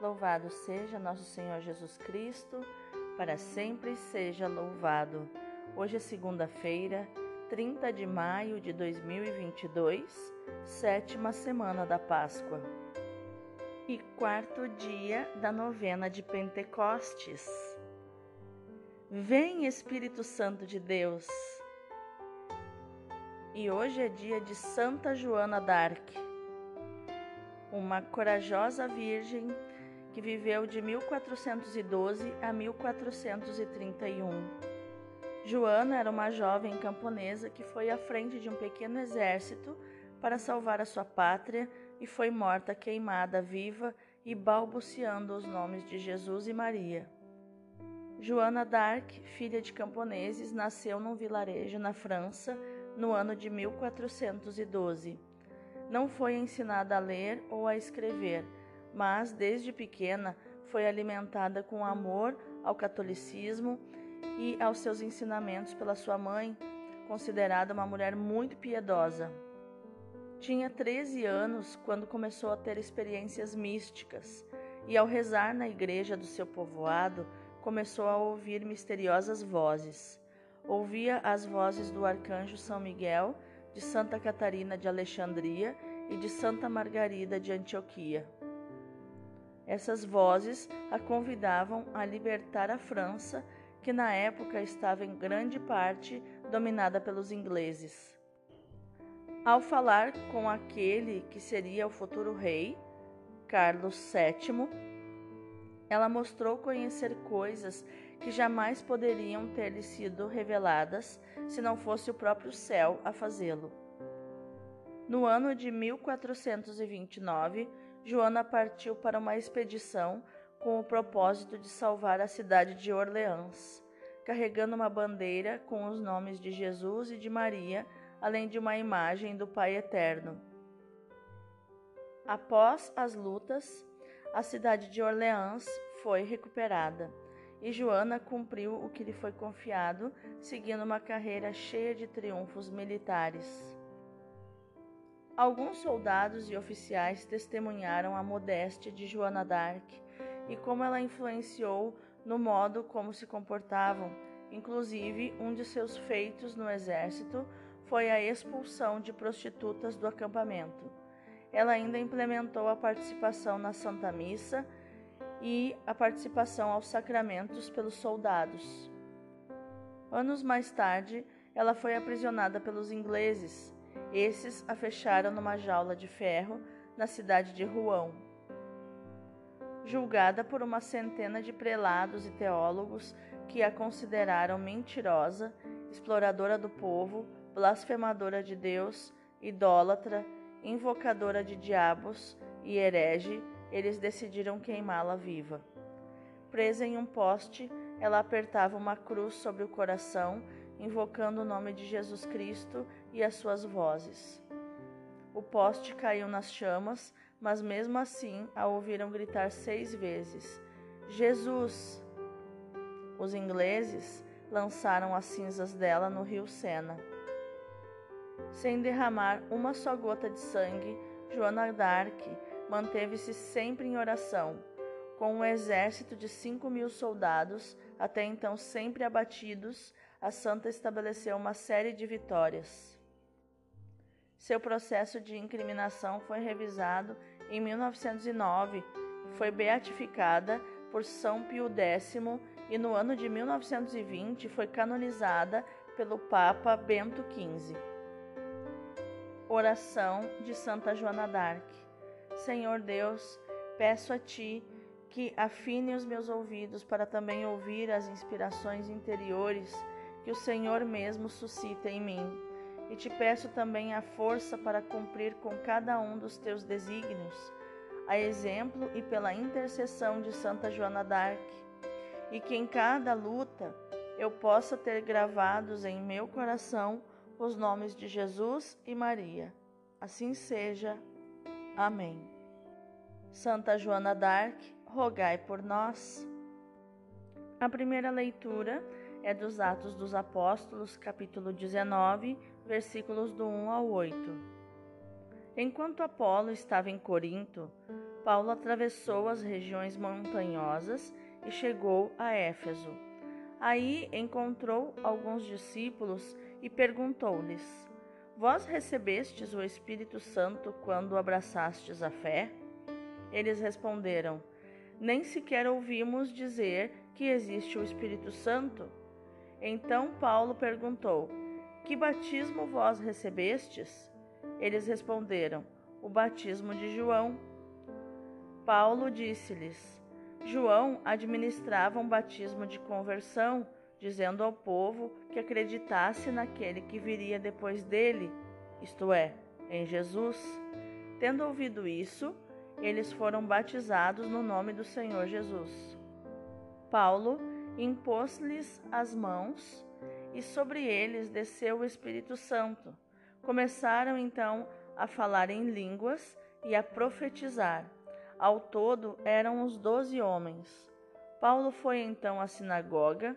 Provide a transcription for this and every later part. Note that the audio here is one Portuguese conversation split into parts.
Louvado seja nosso Senhor Jesus Cristo, para sempre seja louvado. Hoje é segunda-feira, 30 de maio de 2022, sétima semana da Páscoa e quarto dia da novena de Pentecostes. Vem Espírito Santo de Deus. E hoje é dia de Santa Joana d'Arc, uma corajosa virgem que viveu de 1412 a 1431. Joana era uma jovem camponesa que foi à frente de um pequeno exército para salvar a sua pátria e foi morta queimada viva e balbuciando os nomes de Jesus e Maria. Joana d'Arc, filha de camponeses, nasceu num vilarejo na França no ano de 1412. Não foi ensinada a ler ou a escrever, mas desde pequena foi alimentada com amor ao catolicismo e aos seus ensinamentos pela sua mãe, considerada uma mulher muito piedosa. Tinha 13 anos quando começou a ter experiências místicas e, ao rezar na igreja do seu povoado, começou a ouvir misteriosas vozes. Ouvia as vozes do arcanjo São Miguel, de Santa Catarina de Alexandria e de Santa Margarida de Antioquia. Essas vozes a convidavam a libertar a França, que na época estava em grande parte dominada pelos ingleses. Ao falar com aquele que seria o futuro rei, Carlos VII, ela mostrou conhecer coisas que jamais poderiam ter lhe sido reveladas se não fosse o próprio céu a fazê-lo. No ano de 1429, Joana partiu para uma expedição com o propósito de salvar a cidade de Orleans, carregando uma bandeira com os nomes de Jesus e de Maria, além de uma imagem do Pai Eterno. Após as lutas, a cidade de Orleans foi recuperada e Joana cumpriu o que lhe foi confiado, seguindo uma carreira cheia de triunfos militares. Alguns soldados e oficiais testemunharam a modéstia de Joana d'Arc e como ela influenciou no modo como se comportavam. Inclusive, um de seus feitos no exército foi a expulsão de prostitutas do acampamento. Ela ainda implementou a participação na Santa Missa e a participação aos sacramentos pelos soldados. Anos mais tarde, ela foi aprisionada pelos ingleses esses a fecharam numa jaula de ferro na cidade de Rouen. Julgada por uma centena de prelados e teólogos que a consideraram mentirosa, exploradora do povo, blasfemadora de Deus, idólatra, invocadora de diabos e herege, eles decidiram queimá-la viva. Presa em um poste, ela apertava uma cruz sobre o coração invocando o nome de Jesus Cristo e as suas vozes. O poste caiu nas chamas, mas mesmo assim a ouviram gritar seis vezes: Jesus! Os ingleses lançaram as cinzas dela no rio Sena. Sem derramar uma só gota de sangue, Joana d'Arc manteve-se sempre em oração, com um exército de cinco mil soldados, até então sempre abatidos, a santa estabeleceu uma série de vitórias. Seu processo de incriminação foi revisado em 1909 e foi beatificada por São Pio X e no ano de 1920 foi canonizada pelo Papa Bento XV. Oração de Santa Joana d'Arc. Senhor Deus, peço a ti que afine os meus ouvidos para também ouvir as inspirações interiores que o Senhor mesmo suscita em mim. E te peço também a força para cumprir com cada um dos teus desígnios, a exemplo e pela intercessão de Santa Joana d'Arc, e que em cada luta eu possa ter gravados em meu coração os nomes de Jesus e Maria. Assim seja. Amém. Santa Joana d'Arc, rogai por nós. A primeira leitura é dos Atos dos Apóstolos, capítulo 19, versículos do 1 ao 8. Enquanto Apolo estava em Corinto, Paulo atravessou as regiões montanhosas e chegou a Éfeso. Aí encontrou alguns discípulos e perguntou-lhes: Vós recebestes o Espírito Santo quando abraçastes a fé? Eles responderam: Nem sequer ouvimos dizer que existe o Espírito Santo. Então Paulo perguntou: Que batismo vós recebestes? Eles responderam: O batismo de João. Paulo disse-lhes: João administrava um batismo de conversão, dizendo ao povo que acreditasse naquele que viria depois dele, isto é, em Jesus. Tendo ouvido isso, eles foram batizados no nome do Senhor Jesus. Paulo impôs-lhes as mãos e sobre eles desceu o Espírito Santo. Começaram então a falar em línguas e a profetizar. Ao todo eram os doze homens. Paulo foi então à sinagoga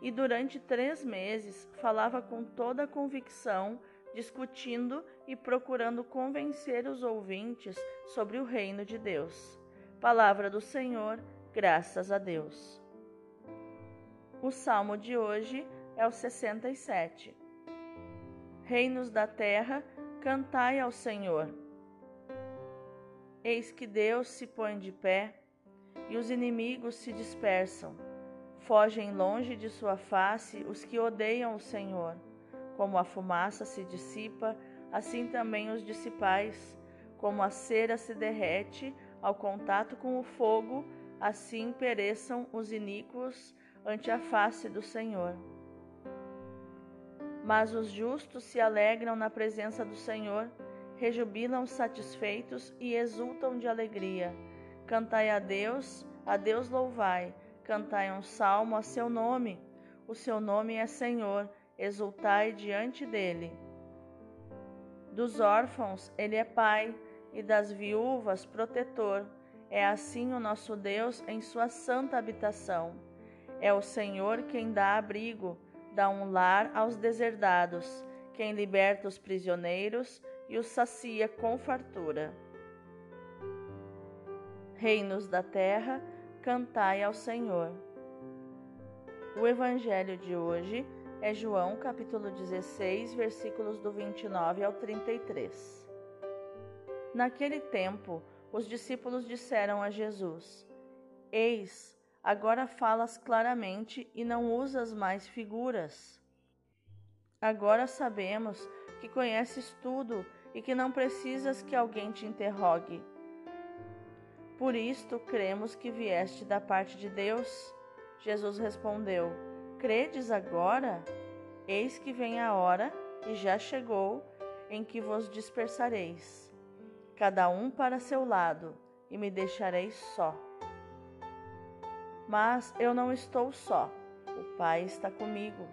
e durante três meses falava com toda a convicção, discutindo e procurando convencer os ouvintes sobre o reino de Deus. Palavra do Senhor, graças a Deus. O salmo de hoje é o 67. Reinos da terra, cantai ao Senhor. Eis que Deus se põe de pé e os inimigos se dispersam. Fogem longe de sua face os que odeiam o Senhor. Como a fumaça se dissipa, assim também os dissipais. Como a cera se derrete ao contato com o fogo, assim pereçam os iníquos ante a face do Senhor. Mas os justos se alegram na presença do Senhor rejubilam satisfeitos e exultam de alegria. Cantai a Deus, a Deus louvai, cantai um salmo a seu nome. O seu nome é Senhor, exultai diante dele. Dos órfãos ele é pai, e das viúvas protetor. É assim o nosso Deus em sua santa habitação. É o Senhor quem dá abrigo, dá um lar aos deserdados, quem liberta os prisioneiros e os sacia com fartura. Reinos da terra, cantai ao Senhor. O evangelho de hoje é João capítulo 16, versículos do 29 ao 33. Naquele tempo, os discípulos disseram a Jesus: Eis, agora falas claramente e não usas mais figuras. Agora sabemos que conheces tudo e que não precisas que alguém te interrogue. Por isto cremos que vieste da parte de Deus. Jesus respondeu: Credes agora? Eis que vem a hora, e já chegou, em que vos dispersareis, cada um para seu lado, e me deixareis só. Mas eu não estou só, o Pai está comigo.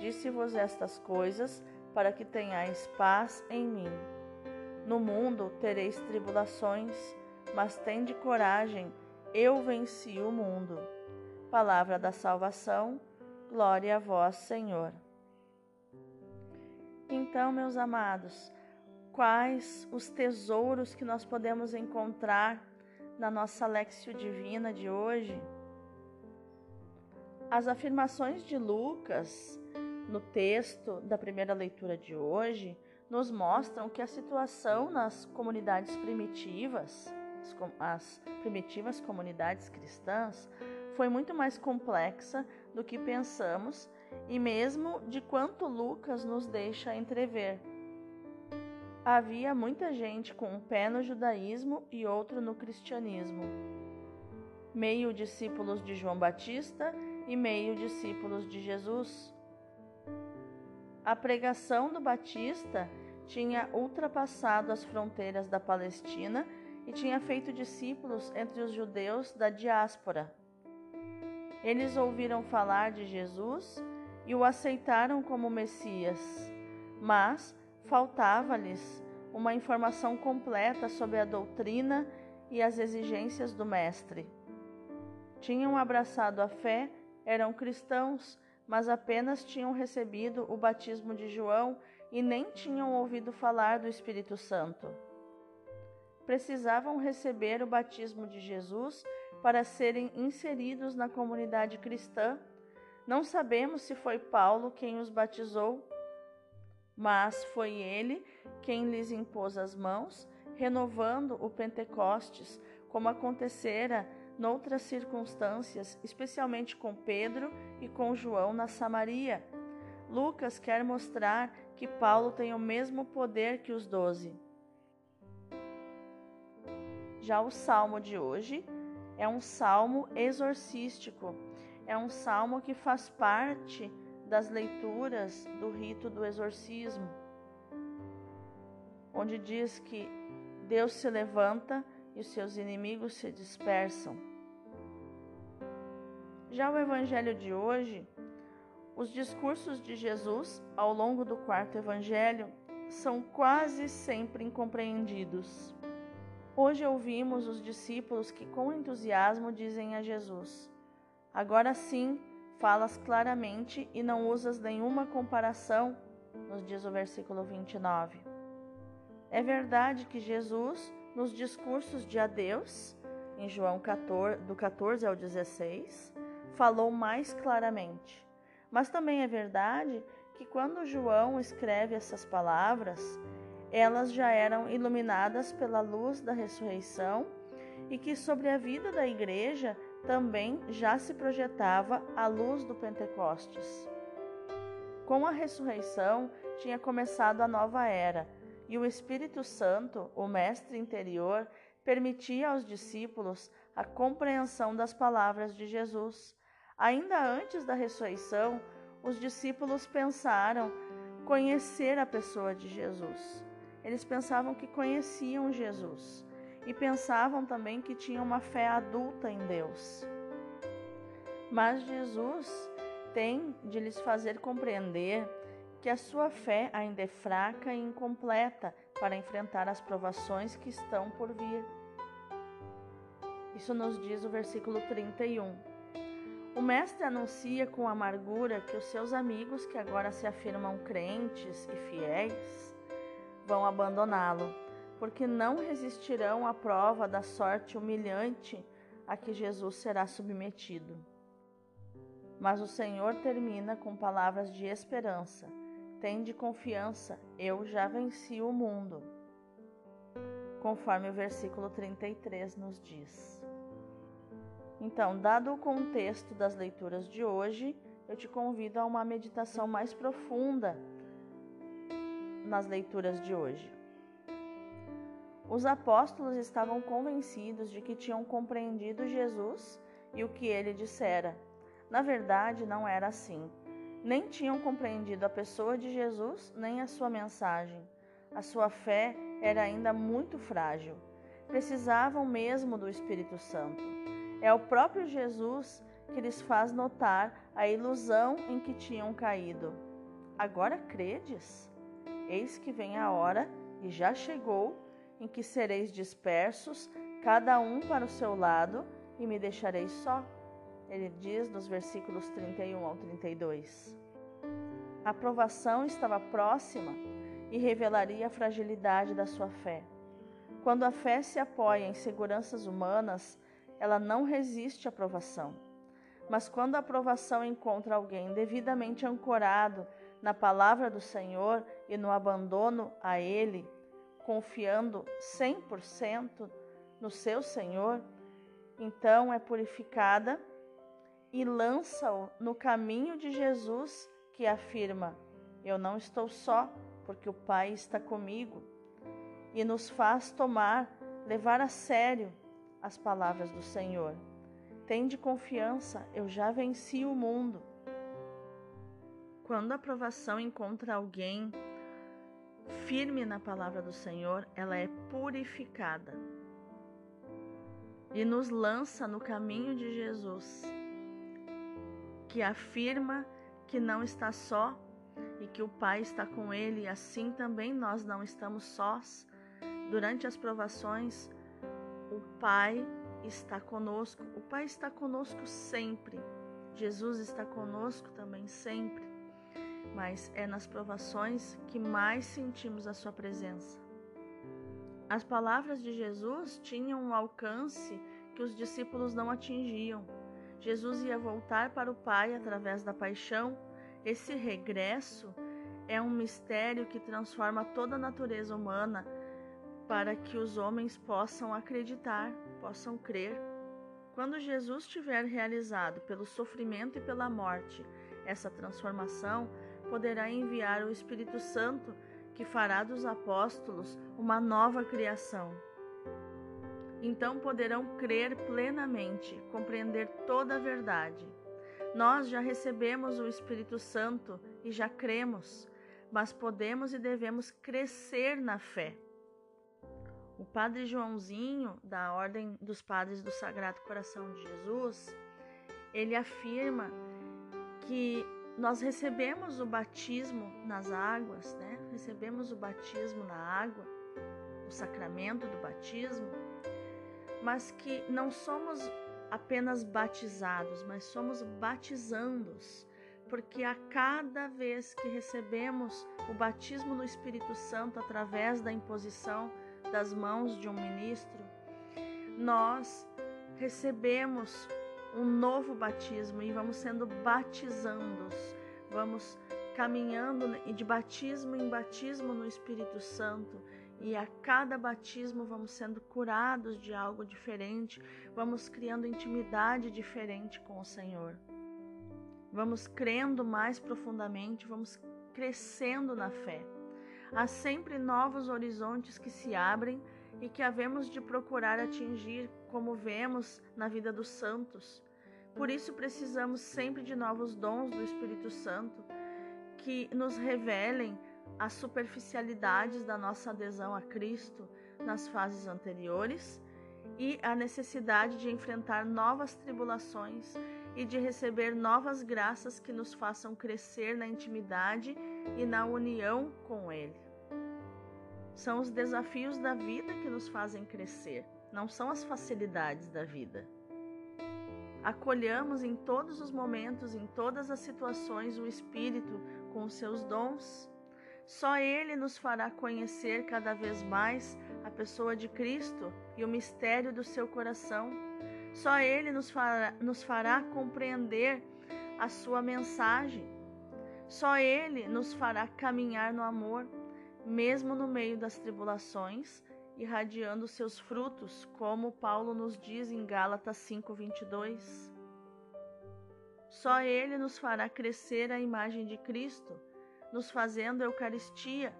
Disse-vos estas coisas para que tenhais paz em mim. No mundo tereis tribulações, mas tende coragem, eu venci o mundo. Palavra da salvação, glória a vós, Senhor. Então, meus amados, quais os tesouros que nós podemos encontrar na nossa Lexio Divina de hoje? As afirmações de Lucas no texto da primeira leitura de hoje nos mostram que a situação nas comunidades primitivas, as primitivas comunidades cristãs, foi muito mais complexa do que pensamos e mesmo de quanto Lucas nos deixa entrever. Havia muita gente com um pé no judaísmo e outro no cristianismo, meio discípulos de João Batista e meio discípulos de Jesus. A pregação do Batista tinha ultrapassado as fronteiras da Palestina e tinha feito discípulos entre os judeus da diáspora. Eles ouviram falar de Jesus e o aceitaram como Messias, mas faltava-lhes uma informação completa sobre a doutrina e as exigências do Mestre. Tinham abraçado a fé, eram cristãos, mas apenas tinham recebido o batismo de João e nem tinham ouvido falar do Espírito Santo. precisavam receber o batismo de Jesus para serem inseridos na comunidade cristã. Não sabemos se foi Paulo quem os batizou, mas foi ele quem lhes impôs as mãos, renovando o Pentecostes, como acontecera noutras circunstâncias, especialmente com Pedro e com João na Samaria. Lucas quer mostrar que Paulo tem o mesmo poder que os doze. Já o salmo de hoje é um salmo exorcístico, é um salmo que faz parte das leituras do rito do exorcismo, onde diz que Deus se levanta e os seus inimigos se dispersam. Já o evangelho de hoje, os discursos de Jesus ao longo do quarto evangelho são quase sempre incompreendidos. Hoje ouvimos os discípulos que com entusiasmo dizem a Jesus: Agora sim, falas claramente e não usas nenhuma comparação, nos diz o versículo 29. É verdade que Jesus, nos discursos de adeus, em João 14, do 14 ao 16, falou mais claramente. Mas também é verdade que quando João escreve essas palavras, elas já eram iluminadas pela luz da ressurreição e que sobre a vida da igreja também já se projetava a luz do Pentecostes. Com a ressurreição tinha começado a nova era, e o Espírito Santo, o Mestre interior, permitia aos discípulos a compreensão das palavras de Jesus. Ainda antes da ressurreição, os discípulos pensaram conhecer a pessoa de Jesus. Eles pensavam que conheciam Jesus e pensavam também que tinham uma fé adulta em Deus. Mas Jesus tem de lhes fazer compreender que a sua fé ainda é fraca e incompleta para enfrentar as provações que estão por vir. Isso nos diz o versículo 31. O Mestre anuncia com amargura que os seus amigos, que agora se afirmam crentes e fiéis, vão abandoná-lo, porque não resistirão à prova da sorte humilhante a que Jesus será submetido. Mas o Senhor termina com palavras de esperança. Tende confiança, eu já venci o mundo. Conforme o versículo 33 nos diz. Então, dado o contexto das leituras de hoje, eu te convido a uma meditação mais profunda nas leituras de hoje. Os apóstolos estavam convencidos de que tinham compreendido Jesus e o que ele dissera. Na verdade, não era assim. Nem tinham compreendido a pessoa de Jesus nem a sua mensagem. A sua fé era ainda muito frágil. Precisavam mesmo do Espírito Santo. É o próprio Jesus que lhes faz notar a ilusão em que tinham caído. Agora credes? Eis que vem a hora, e já chegou, em que sereis dispersos, cada um para o seu lado, e me deixareis só. Ele diz nos versículos 31 ao 32. A provação estava próxima e revelaria a fragilidade da sua fé. Quando a fé se apoia em seguranças humanas, ela não resiste à provação. Mas quando a provação encontra alguém devidamente ancorado na palavra do Senhor e no abandono a Ele, confiando 100% no seu Senhor, então é purificada e lança-o no caminho de Jesus, que afirma: Eu não estou só, porque o Pai está comigo, e nos faz tomar, levar a sério as palavras do Senhor. Tende confiança, eu já venci o mundo. Quando a aprovação encontra alguém firme na palavra do Senhor, ela é purificada e nos lança no caminho de Jesus, que afirma que não está só e que o Pai está com ele, e assim também nós não estamos sós. Durante as provações, o Pai está conosco, o Pai está conosco sempre. Jesus está conosco também sempre mas é nas provações que mais sentimos a Sua presença. As palavras de Jesus tinham um alcance que os discípulos não atingiam. Jesus ia voltar para o Pai através da paixão. Esse regresso é um mistério que transforma toda a natureza humana para que os homens possam acreditar, possam crer. Quando Jesus tiver realizado pelo sofrimento e pela morte essa transformação, poderá enviar o Espírito Santo que fará dos apóstolos uma nova criação. Então poderão crer plenamente, compreender toda a verdade. Nós já recebemos o Espírito Santo e já cremos, mas podemos e devemos crescer na fé. O Padre Joãozinho, da Ordem dos Padres do Sagrado Coração de Jesus, ele afirma que nós recebemos o batismo nas águas, né? Recebemos o batismo na água, o sacramento do batismo, mas que não somos apenas batizados, mas somos batizandos, porque a cada vez que recebemos o batismo no Espírito Santo através da imposição das mãos de um ministro, nós recebemos um novo batismo e vamos sendo batizandos, vamos caminhando de batismo em batismo no Espírito Santo. E a cada batismo vamos sendo curados de algo diferente, vamos criando intimidade diferente com o Senhor. Vamos crendo mais profundamente, vamos crescendo na fé. Há sempre novos horizontes que se abrem e que havemos de procurar atingir, como vemos na vida dos santos. Por isso precisamos sempre de novos dons do Espírito Santo que nos revelem as superficialidades da nossa adesão a Cristo nas fases anteriores e a necessidade de enfrentar novas tribulações e de receber novas graças que nos façam crescer na intimidade e na união com Ele. São os desafios da vida que nos fazem crescer, não são as facilidades da vida acolhamos em todos os momentos, em todas as situações, o Espírito com os seus dons. Só Ele nos fará conhecer cada vez mais a pessoa de Cristo e o mistério do seu coração. Só Ele nos fará, nos fará compreender a sua mensagem. Só Ele nos fará caminhar no amor, mesmo no meio das tribulações, irradiando seus frutos, como Paulo nos diz em Gálatas 5:22. Só ele nos fará crescer a imagem de Cristo, nos fazendo Eucaristia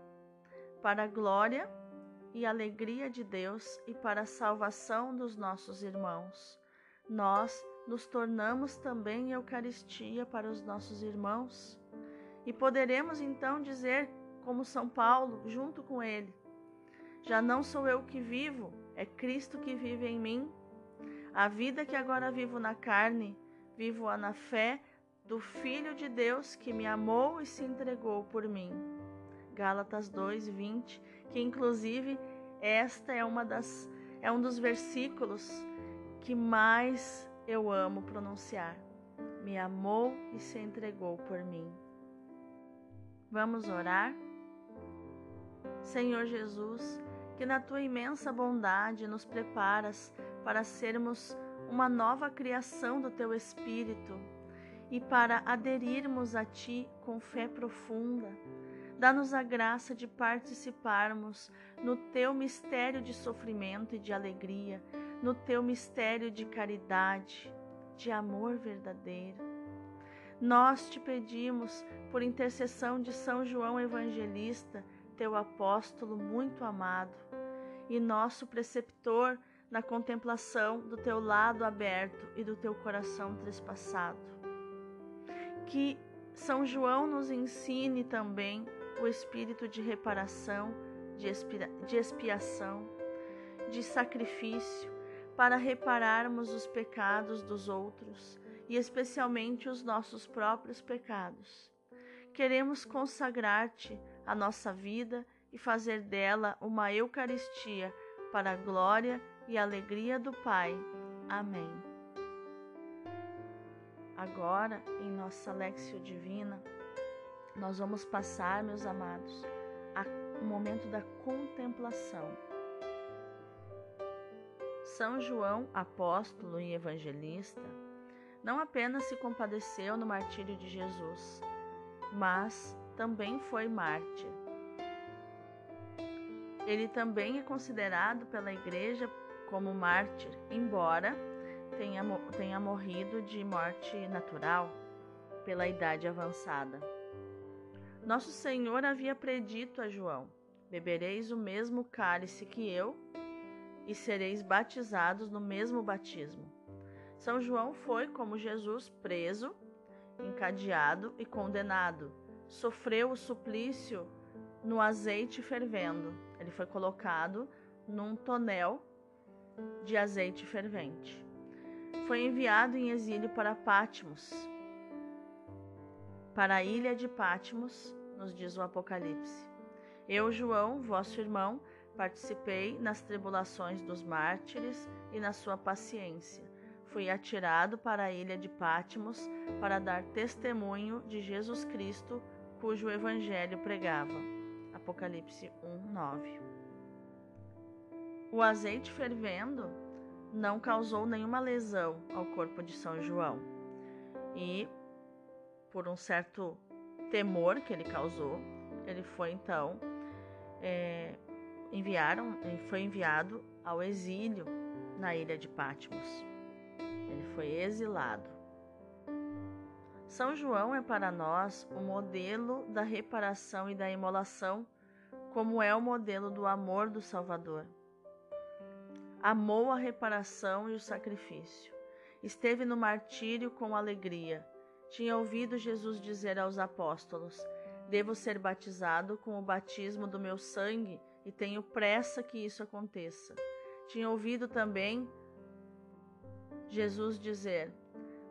para a glória e alegria de Deus e para a salvação dos nossos irmãos. Nós nos tornamos também Eucaristia para os nossos irmãos e poderemos então dizer, como São Paulo, junto com ele: já não sou eu que vivo, é Cristo que vive em mim. A vida que agora vivo na carne, vivo-a na fé do Filho de Deus que me amou e se entregou por mim. Gálatas 2:20, que inclusive esta é uma das é um dos versículos que mais eu amo pronunciar. Me amou e se entregou por mim. Vamos orar? Senhor Jesus, que na tua imensa bondade nos preparas para sermos uma nova criação do teu Espírito e para aderirmos a ti com fé profunda. Dá-nos a graça de participarmos no teu mistério de sofrimento e de alegria, no teu mistério de caridade, de amor verdadeiro. Nós te pedimos, por intercessão de São João Evangelista, teu apóstolo muito amado e nosso preceptor na contemplação do teu lado aberto e do teu coração trespassado. Que São João nos ensine também o espírito de reparação, de, expira, de expiação, de sacrifício, para repararmos os pecados dos outros e especialmente os nossos próprios pecados. Queremos consagrar-te a nossa vida e fazer dela uma Eucaristia para a glória e alegria do Pai. Amém. Agora, em nossa Lexio Divina, nós vamos passar, meus amados, o momento da contemplação. São João, apóstolo e evangelista, não apenas se compadeceu no martírio de Jesus, mas também foi mártir. Ele também é considerado pela Igreja como mártir, embora tenha, tenha morrido de morte natural pela idade avançada. Nosso Senhor havia predito a João: Bebereis o mesmo cálice que eu e sereis batizados no mesmo batismo. São João foi, como Jesus, preso, encadeado e condenado. Sofreu o suplício no azeite fervendo. Ele foi colocado num tonel de azeite fervente. Foi enviado em exílio para Pátimos, para a ilha de Pátimos, nos diz o Apocalipse. Eu, João, vosso irmão, participei nas tribulações dos mártires e na sua paciência. Fui atirado para a ilha de Pátimos para dar testemunho de Jesus Cristo, cujo evangelho pregava. Apocalipse 1, 9. O azeite fervendo não causou nenhuma lesão ao corpo de São João. E, por um certo temor que ele causou, ele foi então é, enviaram, foi enviado ao exílio na ilha de Patmos. Ele foi exilado. São João é para nós o modelo da reparação e da imolação, como é o modelo do amor do Salvador. Amou a reparação e o sacrifício. Esteve no martírio com alegria. Tinha ouvido Jesus dizer aos apóstolos: Devo ser batizado com o batismo do meu sangue e tenho pressa que isso aconteça. Tinha ouvido também Jesus dizer: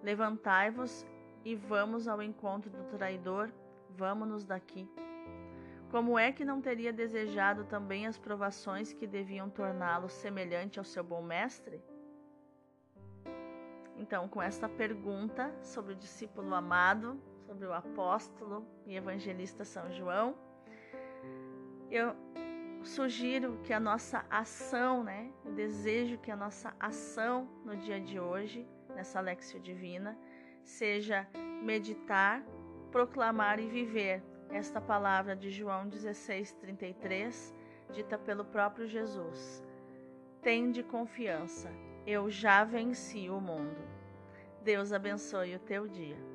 Levantai-vos e vamos ao encontro do traidor, vamos-nos daqui. Como é que não teria desejado também as provações que deviam torná-lo semelhante ao seu bom mestre? Então, com esta pergunta sobre o discípulo amado, sobre o apóstolo e evangelista São João, eu sugiro que a nossa ação, né, eu desejo que a nossa ação no dia de hoje, nessa Lexio Divina, seja meditar, proclamar e viver esta palavra de João 16:33, dita pelo próprio Jesus. Tende confiança, eu já venci o mundo. Deus abençoe o teu dia.